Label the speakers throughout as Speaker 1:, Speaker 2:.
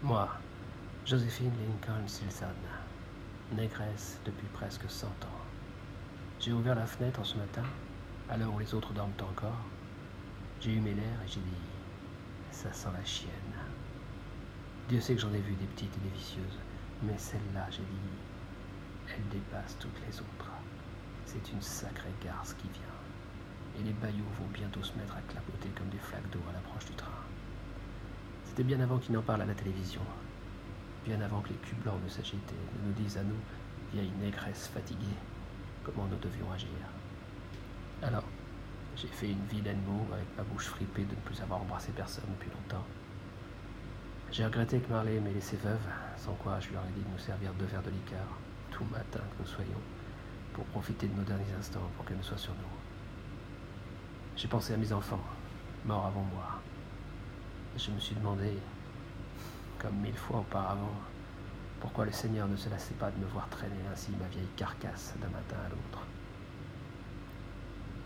Speaker 1: Moi, Joséphine Lincoln Silson, négresse depuis presque cent ans. J'ai ouvert la fenêtre ce matin, à l'heure où les autres dorment encore. J'ai eu mes lèvres et j'ai dit Ça sent la chienne. Dieu sait que j'en ai vu des petites et des vicieuses, mais celle-là, j'ai dit Elle dépasse toutes les autres. C'est une sacrée garce qui vient. Et les baillots vont bientôt se mettre à clapoter comme des flaques d'eau à l'approche du train. C'était bien avant qu'il n'en parle à la télévision, bien avant que les culs blancs ne s'agitent ne nous disent à nous, vieilles négresses fatiguées, comment nous devions agir. Alors, j'ai fait une vilaine moue avec ma bouche fripée de ne plus avoir embrassé personne depuis longtemps. J'ai regretté que Marley m'ait laissé veuve, sans quoi je lui aurais dit de nous servir deux verres de liqueur, tout matin que nous soyons, pour profiter de nos derniers instants pour qu'elle ne soit sur nous. J'ai pensé à mes enfants, morts avant moi. Je me suis demandé, comme mille fois auparavant, pourquoi le Seigneur ne se lassait pas de me voir traîner ainsi ma vieille carcasse d'un matin à l'autre.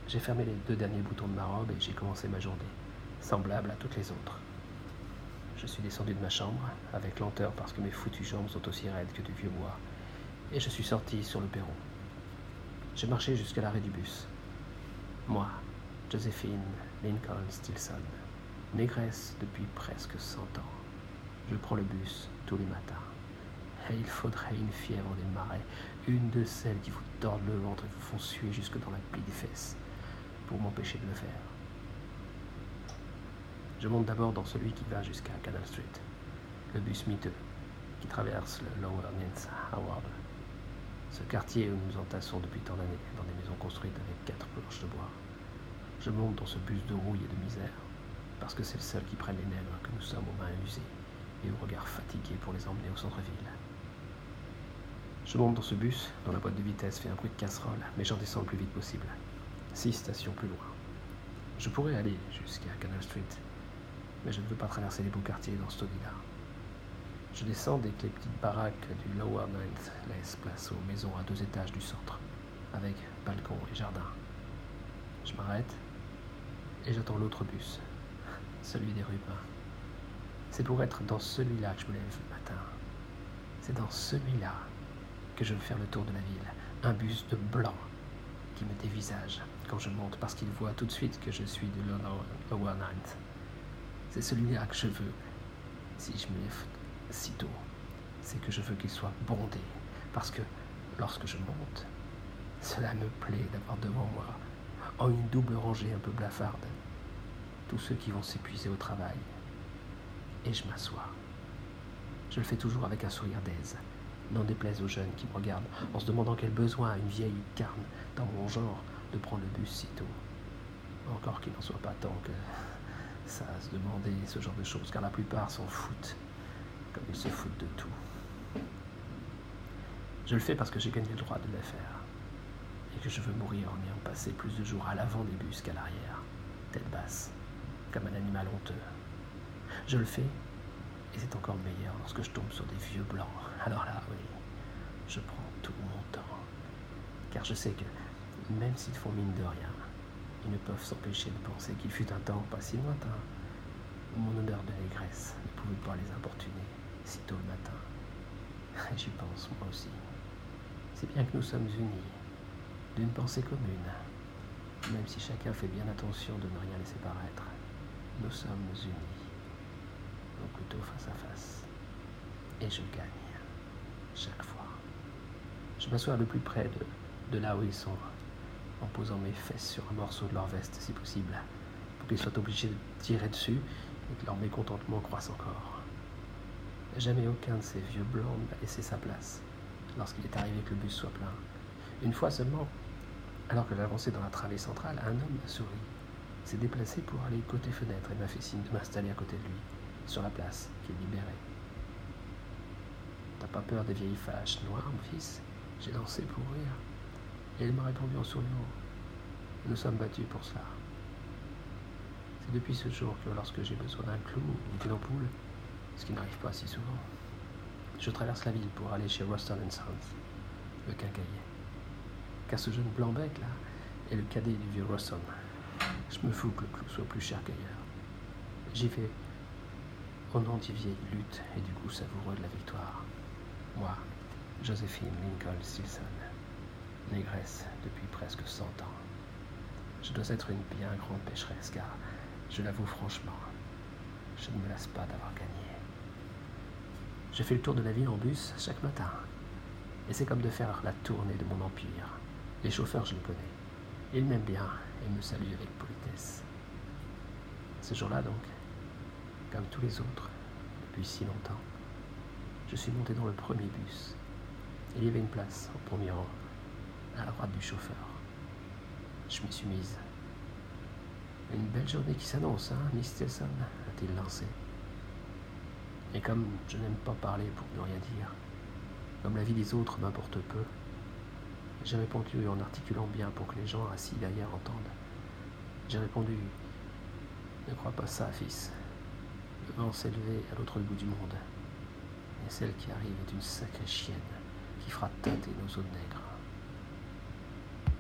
Speaker 1: J'ai fermé les deux derniers boutons de ma robe et j'ai commencé ma journée, semblable à toutes les autres. Je suis descendu de ma chambre, avec lenteur parce que mes foutues jambes sont aussi raides que du vieux bois, et je suis sorti sur le perron. J'ai marché jusqu'à l'arrêt du bus. Moi, Joséphine Lincoln Stilson, négresse depuis presque cent ans. Je prends le bus tous les matins. Et il faudrait une fièvre des marais, une de celles qui vous tordent le ventre et vous font suer jusque dans la plie des fesses, pour m'empêcher de le faire. Je monte d'abord dans celui qui va jusqu'à Canal Street, le bus miteux qui traverse le Lower Ninth Howard, ce quartier où nous entassons depuis tant d'années dans des maisons construites avec quatre planches de bois. Je monte dans ce bus de rouille et de misère, parce que c'est le seul qui prenne les nègres que nous sommes aux mains usées et au regard fatigué pour les emmener au centre-ville. Je monte dans ce bus, dont la boîte de vitesse fait un bruit de casserole, mais j'en descends le plus vite possible. Six stations plus loin. Je pourrais aller jusqu'à Canal Street, mais je ne veux pas traverser les beaux quartiers dans ce taudis-là. Je descends dès que les petites baraques du Lower Ninth laissent place aux maisons à deux étages du centre, avec balcon et jardin. Je m'arrête et j'attends l'autre bus, celui des Rubins. C'est pour être dans celui-là que je me lève le matin. C'est dans celui-là que je veux faire le tour de la ville. Un bus de blanc qui me dévisage quand je monte parce qu'il voit tout de suite que je suis de Lower Ninth. C'est celui-là que je veux si je me lève si tôt. C'est que je veux qu'il soit bondé parce que lorsque je monte, cela me plaît d'avoir devant moi, en une double rangée un peu blafarde, tous ceux qui vont s'épuiser au travail. Et je m'assois. Je le fais toujours avec un sourire d'aise, n'en déplaise aux jeunes qui me regardent en se demandant quel besoin a une vieille carne dans mon genre de prendre le bus si tôt. Encore qu'il n'en soit pas tant que ça à se demander ce genre de choses, car la plupart s'en foutent, comme ils se foutent de tout. Je le fais parce que j'ai gagné le droit de le faire, et que je veux mourir en ayant passé plus de jours à l'avant des bus qu'à l'arrière, tête basse, comme un animal honteux. Je le fais, et c'est encore meilleur lorsque je tombe sur des vieux blancs. Alors là, oui, je prends tout mon temps, car je sais que, même s'ils font mine de rien, ils ne peuvent s'empêcher de penser qu'il fut un temps pas si lointain où mon odeur de négresse ne pouvait pas les importuner si tôt le matin. Et j'y pense, moi aussi. C'est bien que nous sommes unis, d'une pensée commune, même si chacun fait bien attention de ne rien laisser paraître. Nous sommes unis, au couteau face à face. Et je gagne, chaque fois. Je m'assois le plus près de, là où ils sont, en posant mes fesses sur un morceau de leur veste si possible, pour qu'ils soient obligés de tirer dessus et que leur mécontentement croisse encore. Jamais aucun de ces vieux blancs n'a laissé sa place lorsqu'il est arrivé que le bus soit plein. Une fois seulement, alors que j'avançais dans la travée centrale, un homme m'a souri, s'est déplacé pour aller côté fenêtre et m'a fait signe de m'installer à côté de lui, sur la place qui est libérée. T'as pas peur des vieilles fâches noires, mon fils? J'ai lancé pour rire. Et il m'a répondu en souriant. Nous sommes battus pour cela. C'est depuis ce jour que lorsque j'ai besoin d'un clou ou d'une ampoule, ce qui n'arrive pas si souvent, je traverse la ville pour aller chez Ruston Sons, le quincaillier. Car ce jeune blanc-bec là est le cadet du vieux Ruston. Je me fous que le clou soit plus cher qu'ailleurs. J'y vais au nom des vieilles luttes et du goût savoureux de la victoire. Moi, Joséphine Lincoln Stilson, négresse depuis presque cent ans. Je dois être une bien grande pécheresse, car, je l'avoue franchement, je ne me lasse pas d'avoir gagné. Je fais le tour de la ville en bus chaque matin, et c'est comme de faire la tournée de mon empire. Les chauffeurs, je les connais. Ils m'aiment bien et me saluent avec politesse. Ce jour-là, donc, comme tous les autres, depuis si longtemps, je suis monté dans le premier bus. Il y avait une place au premier rang, à la droite du chauffeur. Je m'y suis mise. Une belle journée qui s'annonce, hein, Miss Stilson a-t-il lancé. Et comme je n'aime pas parler pour ne rien dire, comme la vie des autres m'importe peu, j'ai répondu en articulant bien pour que les gens assis derrière entendent. J'ai répondu Ne crois pas ça, fils. Le vent s'est levé à l'autre bout du monde. Et celle qui arrive est une sacrée chienne qui fera tâter nos eaux nègres.